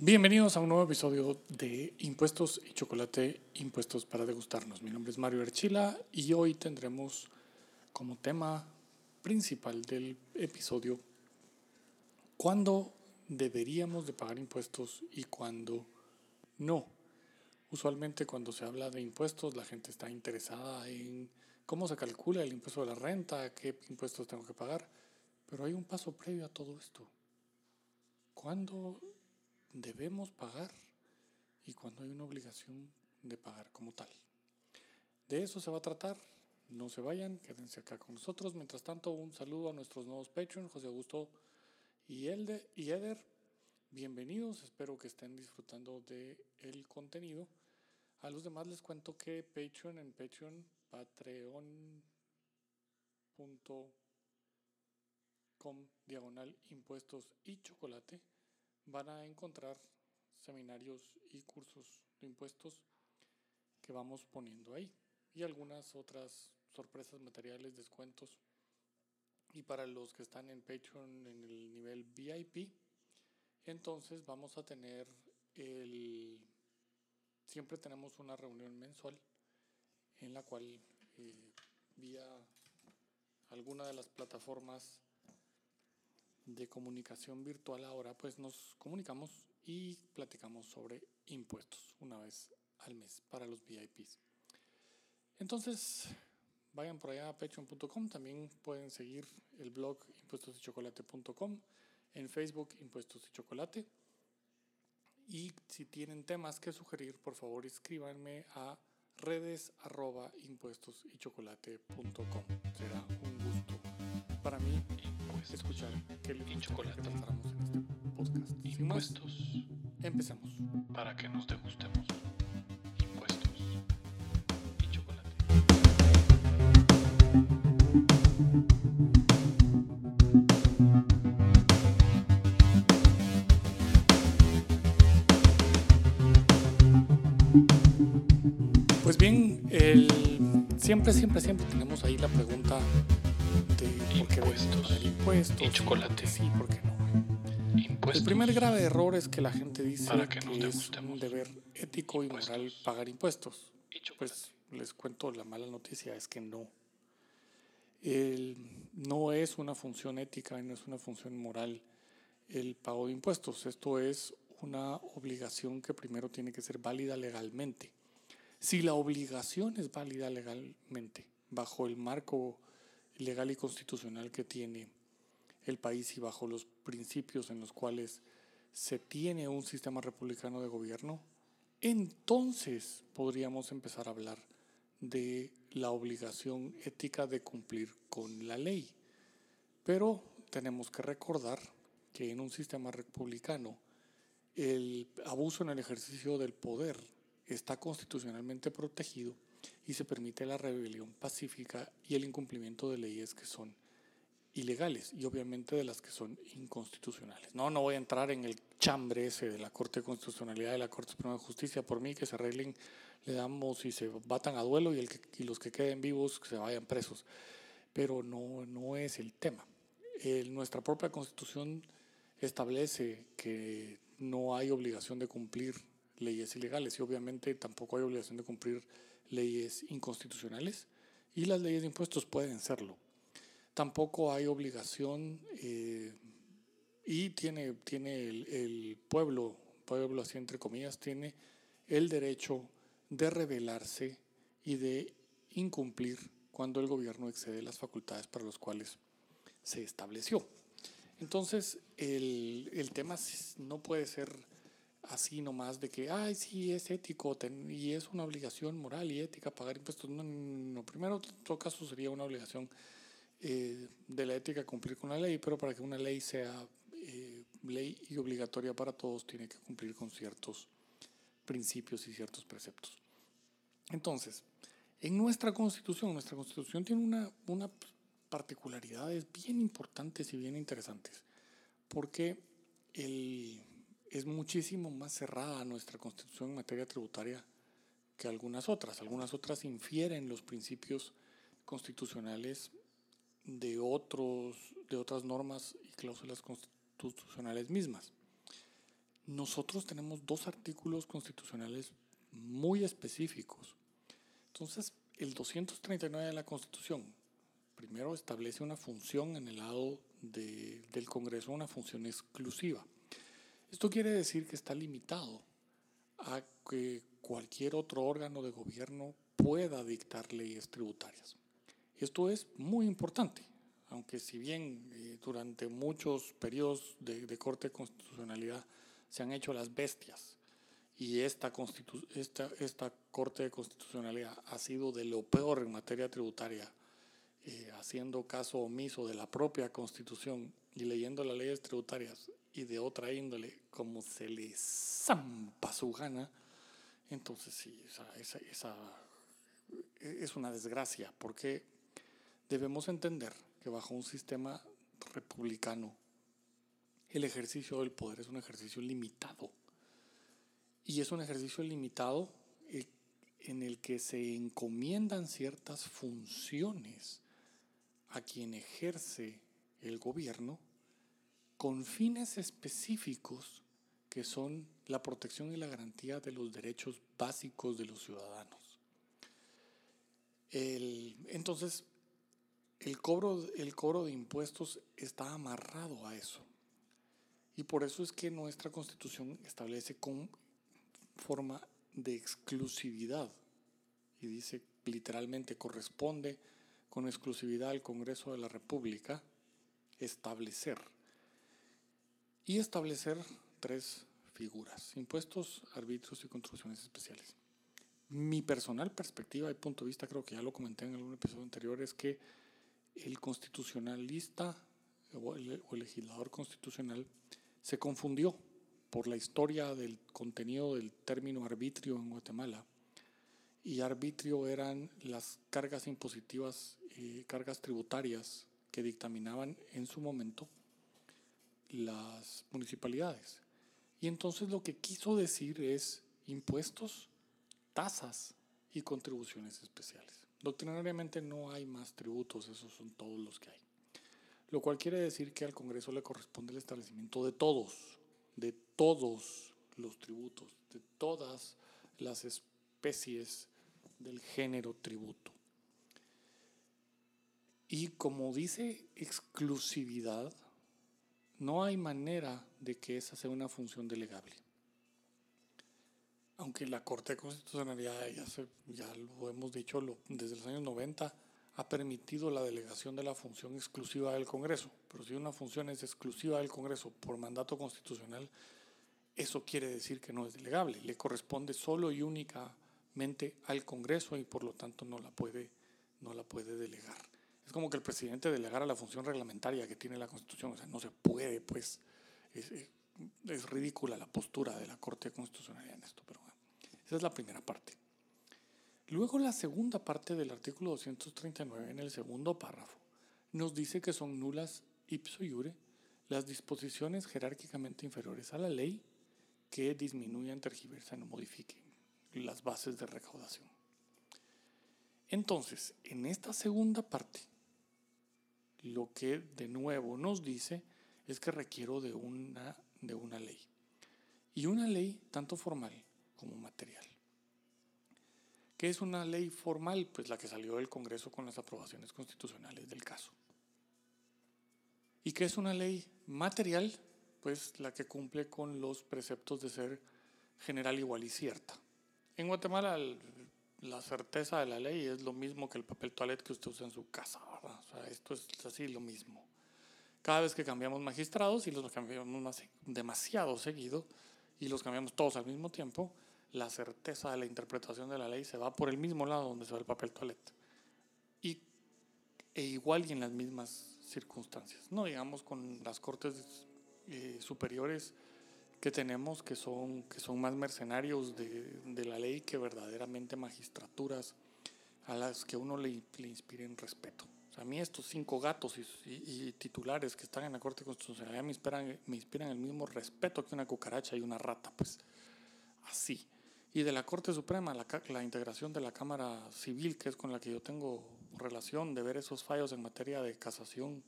Bienvenidos a un nuevo episodio de Impuestos y Chocolate, Impuestos para degustarnos. Mi nombre es Mario Archila y hoy tendremos como tema principal del episodio cuándo deberíamos de pagar impuestos y cuándo no. Usualmente cuando se habla de impuestos la gente está interesada en cómo se calcula el impuesto de la renta, qué impuestos tengo que pagar, pero hay un paso previo a todo esto. ¿Cuándo debemos pagar y cuando hay una obligación de pagar como tal. De eso se va a tratar. No se vayan, quédense acá con nosotros. Mientras tanto, un saludo a nuestros nuevos Patreon, José Augusto y, Elde, y Eder. Bienvenidos, espero que estén disfrutando del el contenido. A los demás les cuento que Patreon en Patreon, patreon.com diagonal impuestos y chocolate van a encontrar seminarios y cursos de impuestos que vamos poniendo ahí y algunas otras sorpresas materiales, descuentos. Y para los que están en Patreon en el nivel VIP, entonces vamos a tener el... Siempre tenemos una reunión mensual en la cual eh, vía alguna de las plataformas de comunicación virtual ahora, pues nos comunicamos y platicamos sobre impuestos una vez al mes para los VIPs. Entonces, vayan por allá a patreon.com, también pueden seguir el blog impuestosychocolate.com, en Facebook Impuestos y Chocolate. Y si tienen temas que sugerir, por favor escríbanme a redes arroba. Será un gusto para mí escuchar que le y chocolate en este podcast. Impuestos empezamos. para que nos degustemos. Impuestos y chocolate. Pues bien, el, siempre, siempre, siempre tenemos ahí la pregunta Impuestos y chocolate. Sí, ¿por qué no? Impuestos El primer grave error es que la gente dice Para que que, es un deber ético y moral pagar impuestos. y. Pues les cuento la mala noticia, es que no. El- no es una función ética y no es una función moral el pago de impuestos. Esto es una obligación que primero tiene que ser válida legalmente. Si la obligación es válida legalmente, bajo el marco legal y constitucional que tiene el país y bajo los principios en los cuales se tiene un sistema republicano de gobierno, entonces podríamos empezar a hablar de la obligación ética de cumplir con la ley. Pero tenemos que recordar que en un sistema republicano el abuso en el ejercicio del poder está constitucionalmente protegido y se permite la rebelión pacífica y el incumplimiento de leyes que son ilegales y obviamente de las que son inconstitucionales. No, no voy a entrar en el chambre ese de la Corte de Constitucionalidad y la Corte Suprema de Justicia. Por mí que se arreglen, le damos y se batan a duelo y, el que- y los que queden vivos que se vayan presos. Pero no, no es el tema. El- nuestra propia Constitución establece que no hay obligación de cumplir leyes ilegales y obviamente tampoco hay obligación de cumplir leyes inconstitucionales y las leyes de impuestos pueden serlo. Tampoco hay obligación eh, y tiene, tiene el, el pueblo, pueblo así entre comillas, tiene el derecho de rebelarse y de incumplir cuando el gobierno excede las facultades para las cuales se estableció. Entonces, el, el tema no puede ser así nomás de que, ay, sí, es ético y es una obligación moral y ética pagar impuestos. No. primero, en todo caso, sería una obligación eh, de la ética cumplir con la ley, pero para que una ley sea eh, ley y obligatoria para todos, tiene que cumplir con ciertos principios y ciertos preceptos. Entonces, en nuestra constitución, nuestra constitución tiene una, una particularidades bien importantes y bien interesantes, porque el, es muchísimo más cerrada nuestra constitución en materia tributaria que algunas otras. Algunas otras infieren los principios constitucionales de, otros, de otras normas y cláusulas constitucionales mismas. nosotros tenemos dos artículos constitucionales muy específicos. Entonces, el 239 de la Constitución, primero establece una función en el lado del Congreso, una función exclusiva. Esto quiere decir que está limitado a que cualquier otro órgano de gobierno pueda dictar leyes tributarias. Esto es muy importante, aunque si bien eh, durante muchos periodos de, corte de constitucionalidad se han hecho las bestias y esta corte de constitucionalidad ha sido de lo peor en materia tributaria, eh, haciendo caso omiso de la propia constitución y leyendo las leyes tributarias y de otra índole como se le zampa su gana, entonces sí, esa, esa, es una desgracia, porque debemos entender que bajo un sistema republicano el ejercicio del poder es un ejercicio limitado. Y es un ejercicio limitado eh, en el que se encomiendan ciertas funciones a quien ejerce el gobierno con fines específicos que son la protección y la garantía de los derechos básicos de los ciudadanos. entonces, el cobro, el cobro de impuestos está amarrado a eso. Y por eso es que nuestra constitución establece con forma de exclusividad. Y dice literalmente, corresponde con exclusividad al Congreso de la República establecer. Y establecer tres figuras, impuestos, arbitrios y contribuciones especiales. Mi personal perspectiva y punto de vista, creo que ya lo comenté en algún episodio anterior, es que el constitucionalista o el, legislador constitucional se confundió por la historia del contenido del término arbitrio en Guatemala. Y arbitrio eran las cargas impositivas y cargas tributarias que dictaminaban en su momento las municipalidades. Y entonces lo que quiso decir es impuestos, tasas y contribuciones especiales. Doctrinariamente no hay más tributos, esos son todos los que hay lo cual quiere decir que al Congreso le corresponde el establecimiento de todos, de todos los tributos, de todas las especies del género tributo. Y como dice exclusividad, no hay manera de que esa sea una función delegable. Aunque la Corte de Constitucionalidad, ya, ya lo hemos dicho desde los años 90, ha permitido la delegación de la función exclusiva del Congreso. Pero si una función es exclusiva del Congreso por mandato constitucional, eso quiere decir que no es delegable, le corresponde solo y únicamente al Congreso y por lo tanto no la puede, no la puede delegar. Es como que el presidente delegara la función reglamentaria que tiene la Constitución, o sea, no se puede, pues, es, es ridícula la postura de la Corte Constitucional en esto, pero bueno, esa es la primera parte. Luego la segunda parte del artículo 239, en el segundo párrafo, nos dice que son nulas ipso iure las disposiciones jerárquicamente inferiores a la ley que disminuyan, tergiversan o modifiquen las bases de recaudación. Entonces, en esta segunda parte, lo que de nuevo nos dice es que requiero de una, de una ley. Y una ley tanto formal como material. ¿Qué es una ley formal? Pues la que salió del Congreso con las aprobaciones constitucionales del caso. ¿Y qué es una ley material? Pues la que cumple con los preceptos de ser general igual y cierta. En Guatemala la certeza de la ley es lo mismo que el papel toilet que usted usa en su casa, ¿verdad? O sea, esto es así lo mismo. Cada vez que cambiamos magistrados y los cambiamos demasiado seguido y los cambiamos todos al mismo tiempo, la certeza de la interpretación de la ley se va por el mismo lado donde se va el papel toalete. Y, e igual y en las mismas circunstancias. No digamos con las cortes eh, superiores que tenemos que son, que son más mercenarios de, de, la ley que verdaderamente magistraturas a las que uno le, le inspiren respeto. O sea, a mí estos cinco gatos y, y, titulares que están en la Corte Constitucional me inspiran, me inspiran el mismo respeto que una cucaracha y una rata, pues así y de la Corte Suprema, la, la, integración de la Cámara Civil, que es con la que yo tengo relación de ver esos fallos en materia de casación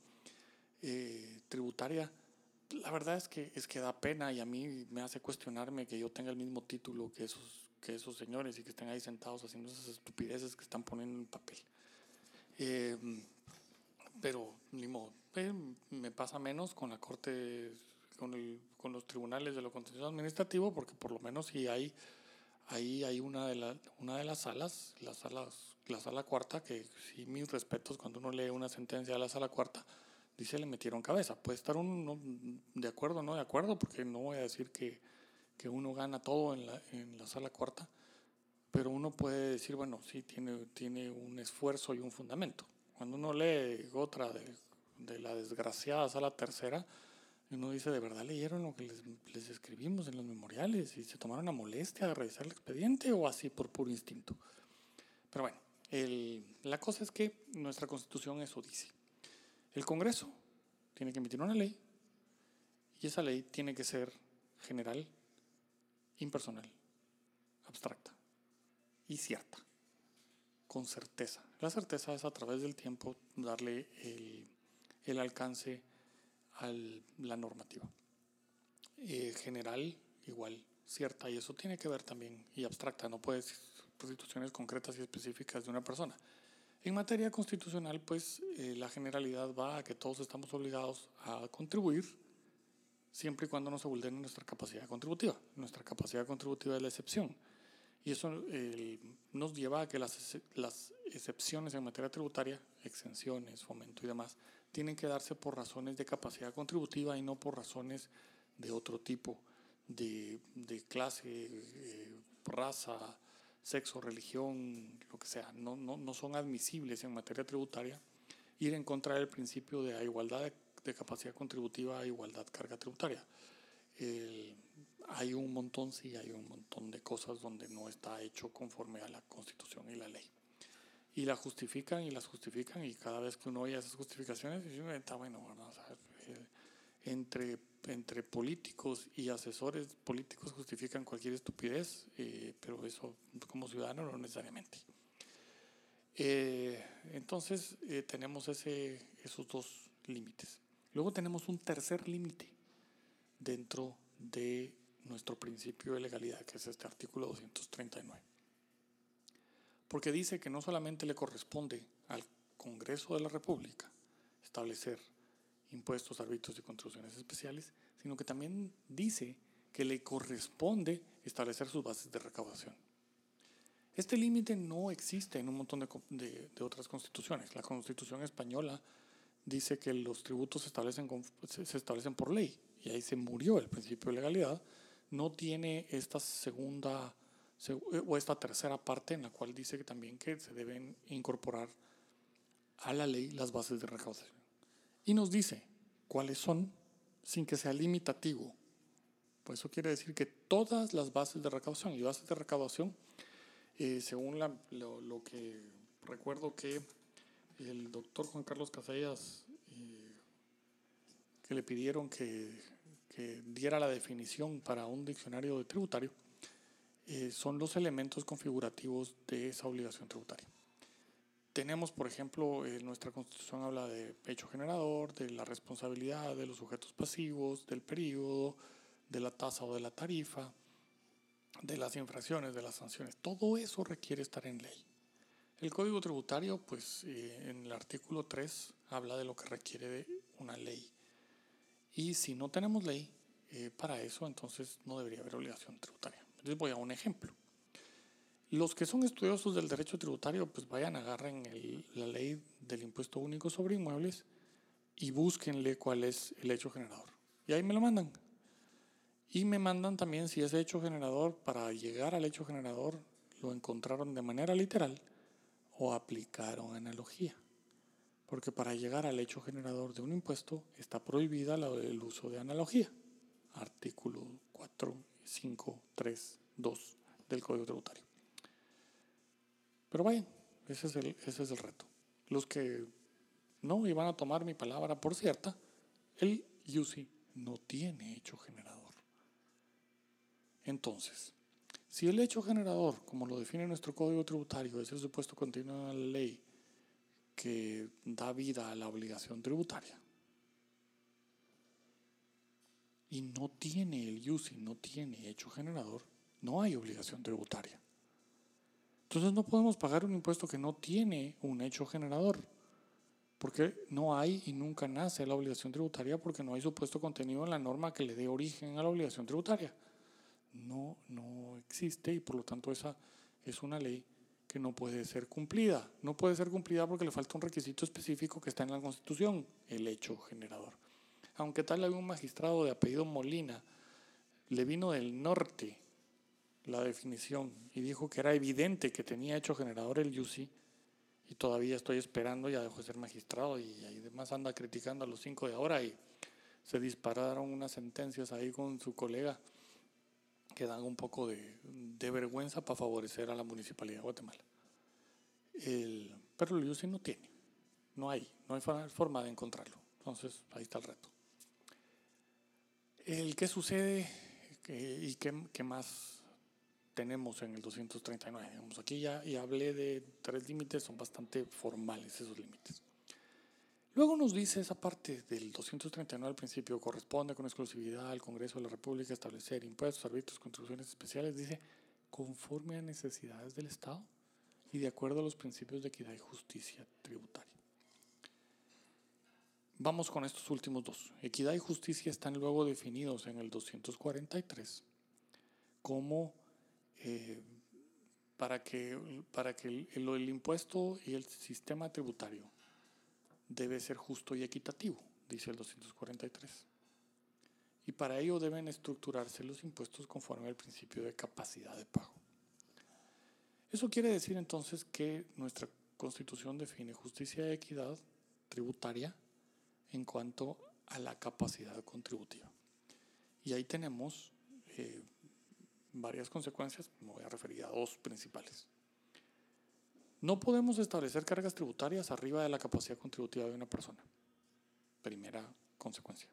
eh, tributaria, la verdad es que, es que da pena y a mí me hace cuestionarme que yo tenga el mismo título que esos, que esos señores y que estén ahí sentados haciendo esas estupideces que están poniendo en papel. Eh, pero, ni modo, eh, me pasa menos con la Corte, con, el, con los tribunales de lo contencioso administrativo, porque por lo menos si hay, ahí hay una de, la, una de las salas, las salas, la sala cuarta, que sí, mis respetos, cuando uno lee una sentencia de la sala cuarta, dice le metieron cabeza. Puede estar uno de acuerdo o no de acuerdo, porque no voy a decir que, que uno gana todo en la, en la sala cuarta, pero uno puede decir, bueno, sí, tiene, tiene un esfuerzo y un fundamento. Cuando uno lee otra de, de la desgraciada sala tercera, uno dice, ¿de verdad leyeron lo que les, les, escribimos en los memoriales y se tomaron la molestia de revisar el expediente o así por puro instinto? Pero bueno, el, la cosa es que nuestra constitución eso dice. El Congreso tiene que emitir una ley y esa ley tiene que ser general, impersonal, abstracta y cierta, con certeza. La certeza es a través del tiempo darle el, alcance a la normativa. Eh, general, igual, cierta, y eso tiene que ver también, y abstracta, no puede ser situaciones concretas y específicas de una persona. En materia constitucional, pues eh, la generalidad va a que todos estamos obligados a contribuir siempre y cuando no se vulnere nuestra capacidad contributiva. Nuestra capacidad contributiva es la excepción. Y eso eh, nos lleva a que las, las excepciones en materia tributaria, exenciones, fomento y demás, tienen que darse por razones de capacidad contributiva y no por razones de otro tipo, de, clase, eh, raza, sexo, religión, lo que sea, no, no, no, son admisibles en materia tributaria, ir en contra del principio de igualdad de, de capacidad contributiva igualdad carga tributaria. El, hay un montón, sí, hay un montón de cosas donde no está hecho conforme a la Constitución y la ley. Y la justifican y las justifican y cada vez que uno oye esas justificaciones, está bueno, ¿verdad? O sea, entre entre políticos y asesores políticos justifican cualquier estupidez, eh, pero eso como ciudadano no necesariamente. Eh, entonces eh, tenemos esos dos límites. Luego tenemos un tercer límite dentro de nuestro principio de legalidad, que es este artículo 239. Porque dice que no solamente le corresponde al Congreso de la República establecer impuestos, arbitrios y contribuciones especiales, sino que también dice que le corresponde establecer sus bases de recaudación. Este límite no existe en un montón de, de, de, otras constituciones. La constitución española dice que los tributos se establecen, con, se establecen por ley y ahí se murió el principio de legalidad. No tiene esta segunda o esta tercera parte en la cual dice que también que se deben incorporar a la ley las bases de recaudación y nos dice cuáles son sin que sea limitativo. Pues eso quiere decir que todas las bases de recaudación y bases de recaudación, eh, según lo, que recuerdo que el doctor Juan Carlos Casellas, eh, que le pidieron que, que, diera la definición para un diccionario de tributario, eh, son los elementos configurativos de esa obligación tributaria. Tenemos, por ejemplo, en nuestra constitución habla de hecho generador, de la responsabilidad de los sujetos pasivos, del periodo, de la tasa o de la tarifa, de las infracciones, de las sanciones. Todo eso requiere estar en ley. El Código Tributario, pues eh, en el artículo 3 habla de lo que requiere de una ley. Y si no tenemos ley eh, para eso, entonces no debería haber obligación tributaria. Les voy a un ejemplo. Los que son estudiosos del derecho tributario, pues vayan, agarren la ley del impuesto único sobre inmuebles y búsquenle cuál es el hecho generador. Y ahí me lo mandan. Y me mandan también si ese hecho generador, para llegar al hecho generador, lo encontraron de manera literal o aplicaron analogía. Porque para llegar al hecho generador de un impuesto está prohibida el uso de analogía. Artículo 4, 5, 3, 2 del Código Tributario. Pero vayan, ese es el, ese es el reto. Los que no iban a tomar mi palabra por cierta, el UCI no tiene hecho generador. Entonces, si el hecho generador, como lo define nuestro código tributario, es el supuesto continuo de la ley que da vida a la obligación tributaria, y no tiene el UCI, no tiene hecho generador, no hay obligación tributaria. Entonces no podemos pagar un impuesto que no tiene un hecho generador, porque no hay y nunca nace la obligación tributaria porque no hay supuesto contenido en la norma que le dé origen a la obligación tributaria. No, no existe y por lo tanto esa es una ley que no puede ser cumplida. No puede ser cumplida porque le falta un requisito específico que está en la Constitución, el hecho generador. Aunque tal había un magistrado de apellido Molina, le vino del norte la definición y dijo que era evidente que tenía hecho generador el UCI y todavía estoy esperando, ya dejó de ser magistrado y además anda criticando a los cinco de ahora y se dispararon unas sentencias ahí con su colega que dan un poco de, vergüenza para favorecer a la municipalidad de Guatemala. pero el UCI no tiene, no hay, no hay forma de encontrarlo. Entonces ahí está el reto. El qué sucede y qué más tenemos en el 239. aquí ya y hablé de tres límites, son bastante formales esos límites. Luego nos dice esa parte del 239 al principio, corresponde con exclusividad al Congreso de la República establecer impuestos, servicios, contribuciones especiales, dice, conforme a necesidades del Estado y de acuerdo a los principios de equidad y justicia tributaria. Vamos con estos últimos dos. Equidad y justicia están luego definidos en el 243 como eh, para que, para que el, impuesto y el sistema tributario debe ser justo y equitativo, dice el 243. Y para ello deben estructurarse los impuestos conforme al principio de capacidad de pago. Eso quiere decir entonces que nuestra constitución define justicia y equidad tributaria en cuanto a la capacidad contributiva. Y ahí tenemos eh, varias consecuencias, me voy a referir a dos principales. No podemos establecer cargas tributarias arriba de la capacidad contributiva de una persona. Primera consecuencia.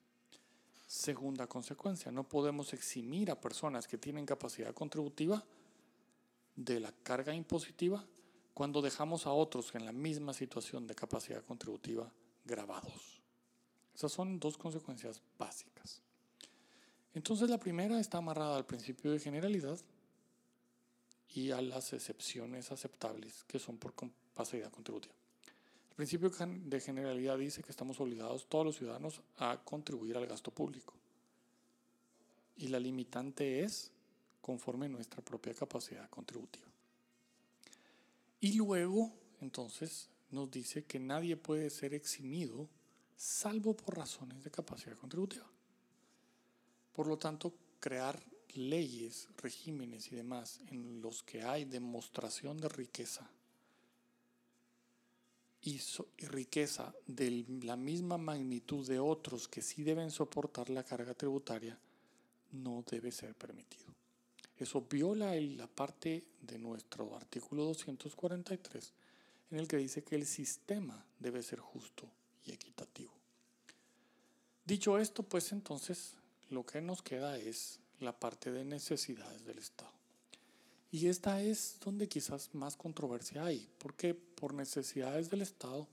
Segunda consecuencia, no podemos eximir a personas que tienen capacidad contributiva de la carga impositiva cuando dejamos a otros en la misma situación de capacidad contributiva grabados. Esas son dos consecuencias básicas. Entonces la primera está amarrada al principio de generalidad y a las excepciones aceptables que son por capacidad contributiva. El principio de generalidad dice que estamos obligados todos los ciudadanos a contribuir al gasto público. Y la limitante es conforme nuestra propia capacidad contributiva. Y luego, entonces, nos dice que nadie puede ser eximido salvo por razones de capacidad contributiva. Por lo tanto, crear leyes, regímenes y demás en los que hay demostración de riqueza y, riqueza de la misma magnitud de otros que sí deben soportar la carga tributaria, no debe ser permitido. Eso viola la parte de nuestro artículo 243 en el que dice que el sistema debe ser justo y equitativo. Dicho esto, pues entonces lo que nos queda es la parte de necesidades del Estado. Y esta es donde quizás más controversia hay, porque por necesidades del Estado,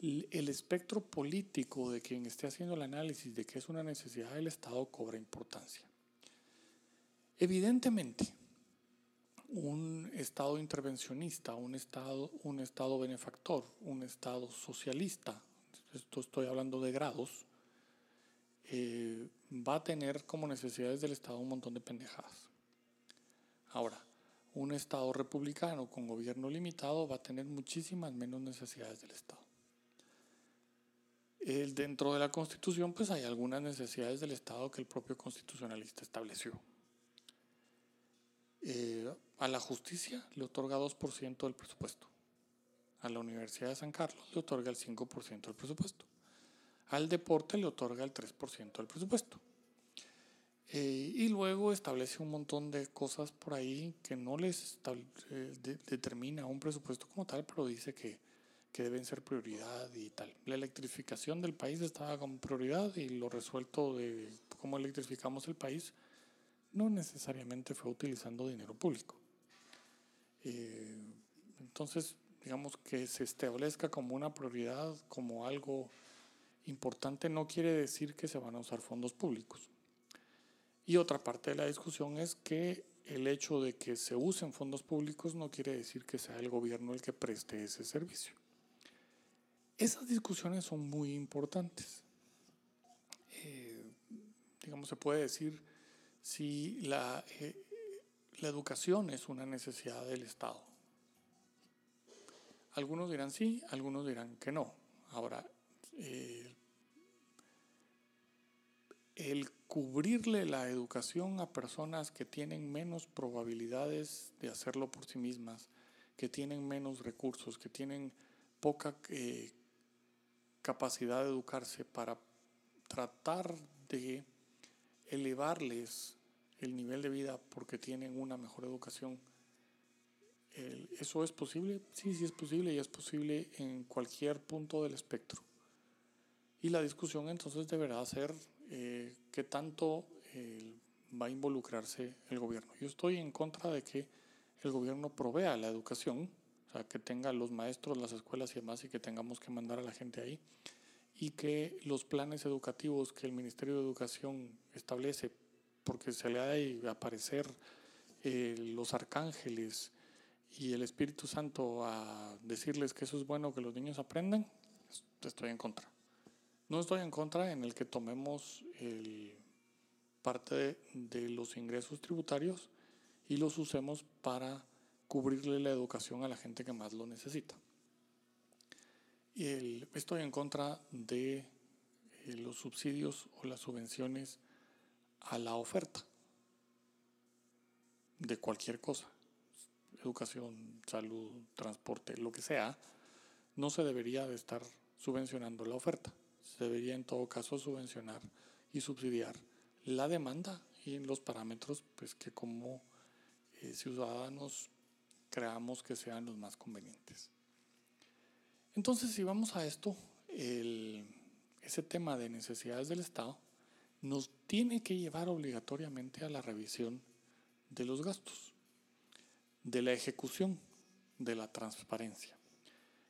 el espectro político de quien esté haciendo el análisis de que es una necesidad del Estado cobra importancia. Evidentemente, un Estado intervencionista, un Estado, un estado benefactor, un Estado socialista, esto estoy hablando de grados, eh, va a tener como necesidades del Estado un montón de pendejadas. Ahora, un Estado republicano con gobierno limitado va a tener muchísimas menos necesidades del Estado. Dentro de la Constitución, pues hay algunas necesidades del Estado que el propio constitucionalista estableció. Eh, a la justicia le otorga 2% del presupuesto. A la Universidad de San Carlos le otorga el 5% del presupuesto al deporte le otorga el 3% del presupuesto. Eh, y luego establece un montón de cosas por ahí que no les eh, determina un presupuesto como tal, pero dice que, que, deben ser prioridad y tal. La electrificación del país estaba como prioridad y lo resuelto de cómo electrificamos el país no necesariamente fue utilizando dinero público. Eh, entonces, digamos que se establezca como una prioridad, como algo importante no quiere decir que se van a usar fondos públicos. Y otra parte de la discusión es que el hecho de que se usen fondos públicos no quiere decir que sea el gobierno el que preste ese servicio. Esas discusiones son muy importantes. Eh, digamos, se puede decir si la, eh, la educación es una necesidad del Estado. Algunos dirán sí, algunos dirán que no. Ahora, eh, el cubrirle la educación a personas que tienen menos probabilidades de hacerlo por sí mismas, que tienen menos recursos, que tienen poca eh, capacidad de educarse para tratar de elevarles el nivel de vida porque tienen una mejor educación. ¿Eso es posible? Sí, sí es posible y es posible en cualquier punto del espectro. Y la discusión entonces deberá ser eh, qué tanto eh, va a involucrarse el gobierno. Yo estoy en contra de que el gobierno provea la educación, o sea, que tenga los maestros, las escuelas y demás, y que tengamos que mandar a la gente ahí, y que los planes educativos que el Ministerio de Educación establece, porque se le ha de aparecer eh, los arcángeles y el Espíritu Santo a decirles que eso es bueno que los niños aprendan, estoy en contra. No estoy en contra en el que tomemos parte de, los ingresos tributarios y los usemos para cubrirle la educación a la gente que más lo necesita. estoy en contra de eh, los subsidios o las subvenciones a la oferta de cualquier cosa, educación, salud, transporte, lo que sea, no se debería de estar subvencionando la oferta debería en todo caso subvencionar y subsidiar la demanda y los parámetros pues, que como eh, ciudadanos creamos que sean los más convenientes. Entonces, si vamos a esto, ese tema de necesidades del Estado nos tiene que llevar obligatoriamente a la revisión de los gastos, de la ejecución, de la transparencia.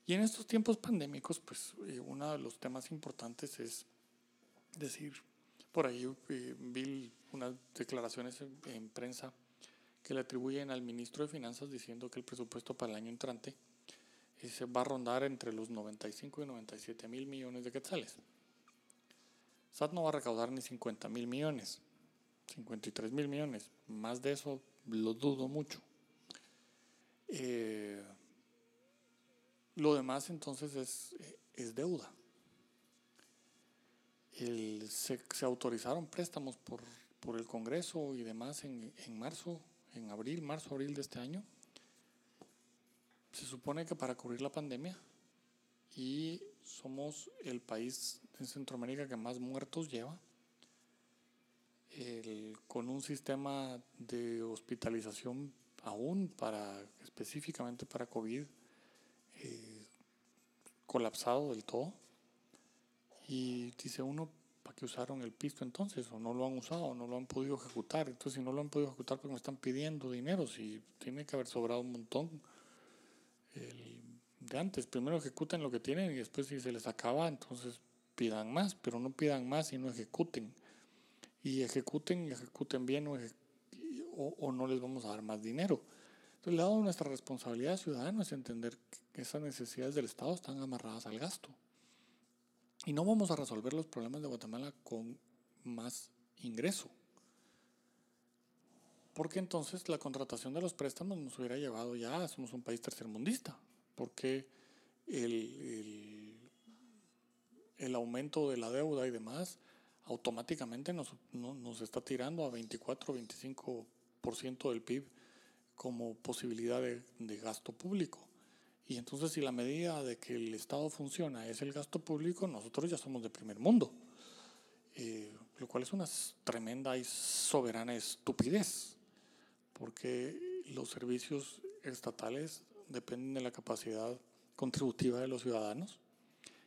Y en estos tiempos pandémicos, pues eh, uno de los temas importantes es decir, por ahí eh, vi unas declaraciones en, prensa que le atribuyen al ministro de Finanzas diciendo que el presupuesto para el año entrante eh, se va a rondar entre los 95 y 97 mil millones de quetzales. SAT no va a recaudar ni 50 mil millones, 53 mil millones. Más de eso lo dudo mucho. Eh, lo demás entonces es, es deuda. se, autorizaron préstamos por, por, el Congreso y demás en, en marzo, en abril, marzo, abril de este año. Se supone que para cubrir la pandemia y somos el país en Centroamérica que más muertos lleva, con un sistema de hospitalización aún para específicamente para COVID colapsado del todo. Y dice uno, ¿para qué usaron el pisto entonces? ¿O no lo han usado? ¿O no lo han podido ejecutar? Entonces, si no lo han podido ejecutar, porque me están pidiendo dinero? Si tiene que haber sobrado un montón de antes. Primero ejecuten lo que tienen y después, si se les acaba, entonces pidan más, pero no pidan más y no ejecuten. Y ejecuten ejecuten bien o, o no les vamos a dar más dinero. Entonces, el lado de nuestra responsabilidad ciudadana es entender que esas necesidades del Estado están amarradas al gasto. Y no vamos a resolver los problemas de Guatemala con más ingreso. Porque entonces la contratación de los préstamos nos hubiera llevado ya, somos un país tercermundista. Porque el, el, aumento de la deuda y demás automáticamente nos, nos está tirando a 24, 25% del PIB como posibilidad de, gasto público. Y entonces si la medida de que el Estado funciona es el gasto público, nosotros ya somos de primer mundo. Eh, lo cual es una tremenda y soberana estupidez, porque los servicios estatales dependen de la capacidad contributiva de los ciudadanos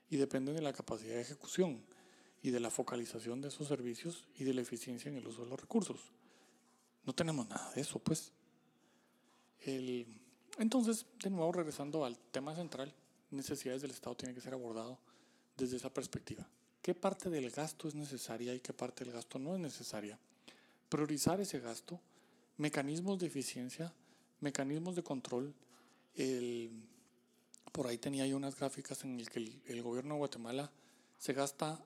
y dependen de la capacidad de ejecución y de la focalización de esos servicios y de la eficiencia en el uso de los recursos. No tenemos nada de eso, pues. El, entonces, de nuevo, regresando al tema central, necesidades del Estado tiene que ser abordado desde esa perspectiva. ¿Qué parte del gasto es necesaria y qué parte del gasto no es necesaria? priorizar ese gasto, mecanismos de eficiencia, mecanismos de control. El, por ahí tenía yo unas gráficas en el que el, gobierno de Guatemala se gasta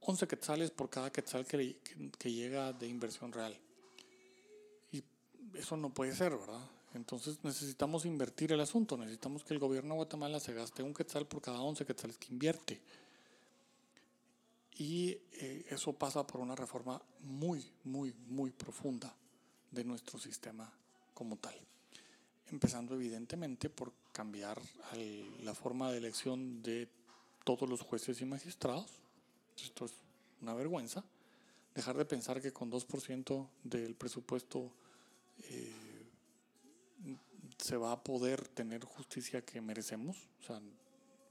11 quetzales por cada quetzal que, que, llega de inversión real. Y eso no puede ser, ¿verdad? Entonces necesitamos invertir el asunto, necesitamos que el gobierno de Guatemala se gaste un quetzal por cada 11 quetzales que invierte. Y eh, eso pasa por una reforma muy, muy, muy profunda de nuestro sistema como tal empezando evidentemente por cambiar la forma de elección de todos los jueces y magistrados. Esto es una vergüenza. Dejar de pensar que con 2% del presupuesto eh, se va a poder tener justicia que merecemos. O sea,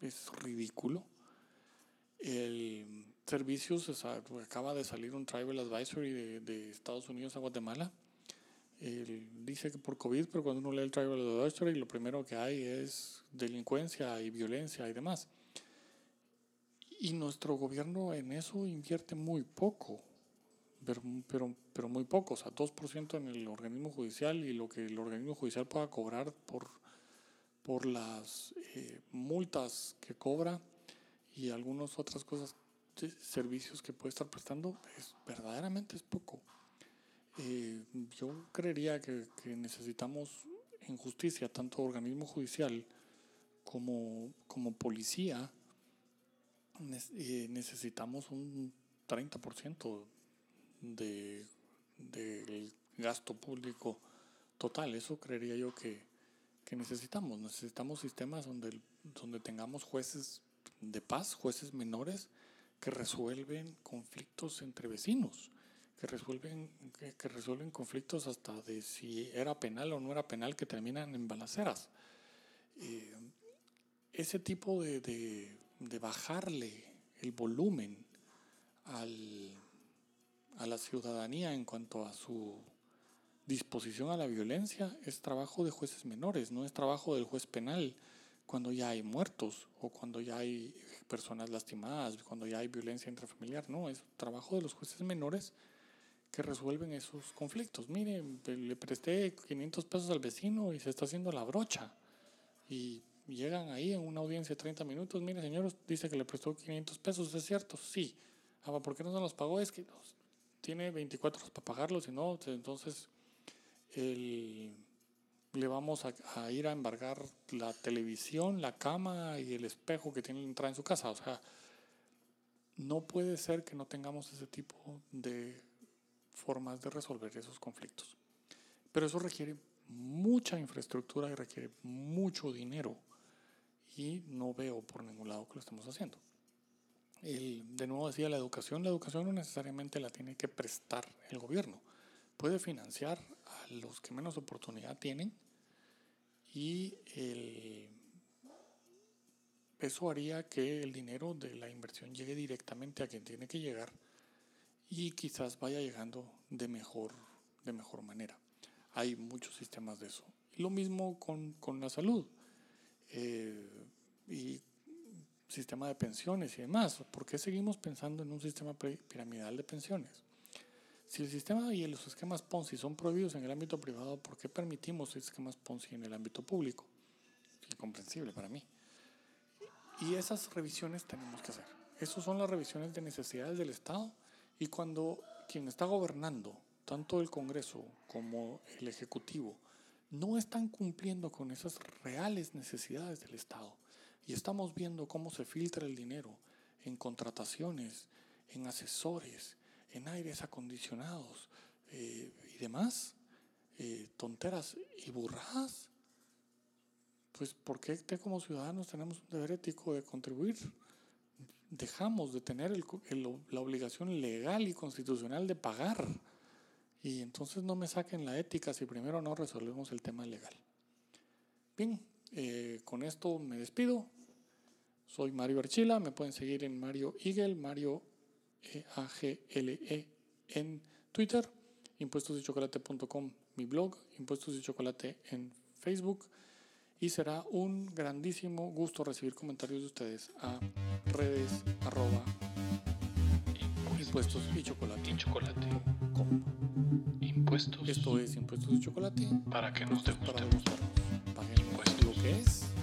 es ridículo. El servicio, acaba de salir un Tribal Advisory de, de Estados Unidos a Guatemala dice que por COVID, pero cuando uno lee el Tribal Advisory, lo primero que hay es delincuencia y violencia y demás. Y nuestro gobierno en eso invierte muy poco, pero, pero, pero muy poco, o sea, 2% en el organismo judicial y lo que el organismo judicial pueda cobrar por, por las eh, multas que cobra y algunas otras cosas, servicios que puede estar prestando, es verdaderamente es poco. Eh, yo creería que, necesitamos en justicia, tanto organismo judicial como, como policía, eh, necesitamos un 30% de, del gasto público total. Eso creería yo que, que necesitamos. Necesitamos sistemas donde, donde tengamos jueces de paz, jueces menores que resuelven conflictos entre vecinos que resuelven, que, resuelven conflictos hasta de si era penal o no era penal que terminan en balaceras. Eh, ese tipo de, de, bajarle el volumen al, a la ciudadanía en cuanto a su disposición a la violencia es trabajo de jueces menores, no es trabajo del juez penal cuando ya hay muertos o cuando ya hay personas lastimadas, cuando ya hay violencia intrafamiliar, no, es trabajo de los jueces menores que resuelven esos conflictos. Mire, le presté 500 pesos al vecino y se está haciendo la brocha. Y llegan ahí en una audiencia de 30 minutos. Mire, señor, dice que le prestó 500 pesos, ¿es cierto? Sí. Ah, ¿por qué no se los pagó? Es que tiene 24 horas para pagarlos y no, entonces le vamos a, ir a embargar la televisión, la cama y el espejo que tiene entrada en su casa. O sea, no puede ser que no tengamos ese tipo de formas de resolver esos conflictos. Pero eso requiere mucha infraestructura y requiere mucho dinero y no veo por ningún lado que lo estemos haciendo. De nuevo decía la educación, la educación no necesariamente la tiene que prestar el gobierno, puede financiar a los que menos oportunidad tienen y eso haría que el dinero de la inversión llegue directamente a quien tiene que llegar y quizás vaya llegando de mejor, de mejor manera. Hay muchos sistemas de eso. Lo mismo con, con la salud eh, sistema de pensiones y demás. ¿Por qué seguimos pensando en un sistema piramidal de pensiones? Si el sistema y los esquemas Ponzi son prohibidos en el ámbito privado, ¿por qué permitimos esquemas Ponzi en el ámbito público? Incomprensible para mí. Y esas revisiones tenemos que hacer. Esas son las revisiones de necesidades del Estado y cuando quien está gobernando, tanto el Congreso como el Ejecutivo, no están cumpliendo con esas reales necesidades del Estado, y estamos viendo cómo se filtra el dinero en contrataciones, en asesores, en aires acondicionados eh, y demás, eh, tonteras y burradas, pues ¿por qué como ciudadanos tenemos un deber ético de contribuir? dejamos de tener la obligación legal y constitucional de pagar. Y entonces no me saquen la ética si primero no resolvemos el tema legal. Bien, eh, con esto me despido. Soy Mario Archila, me pueden seguir en Mario Eagle, Mario e A G L E en Twitter, impuestosdechocolate.com mi blog, impuestos y chocolate en Facebook y será un grandísimo gusto recibir comentarios de ustedes a redes arroba impuestos y chocolate. Y. Impuestos Esto es Impuestos de Chocolate. para que nos para degustemos. Paguen Impuestos. lo que es.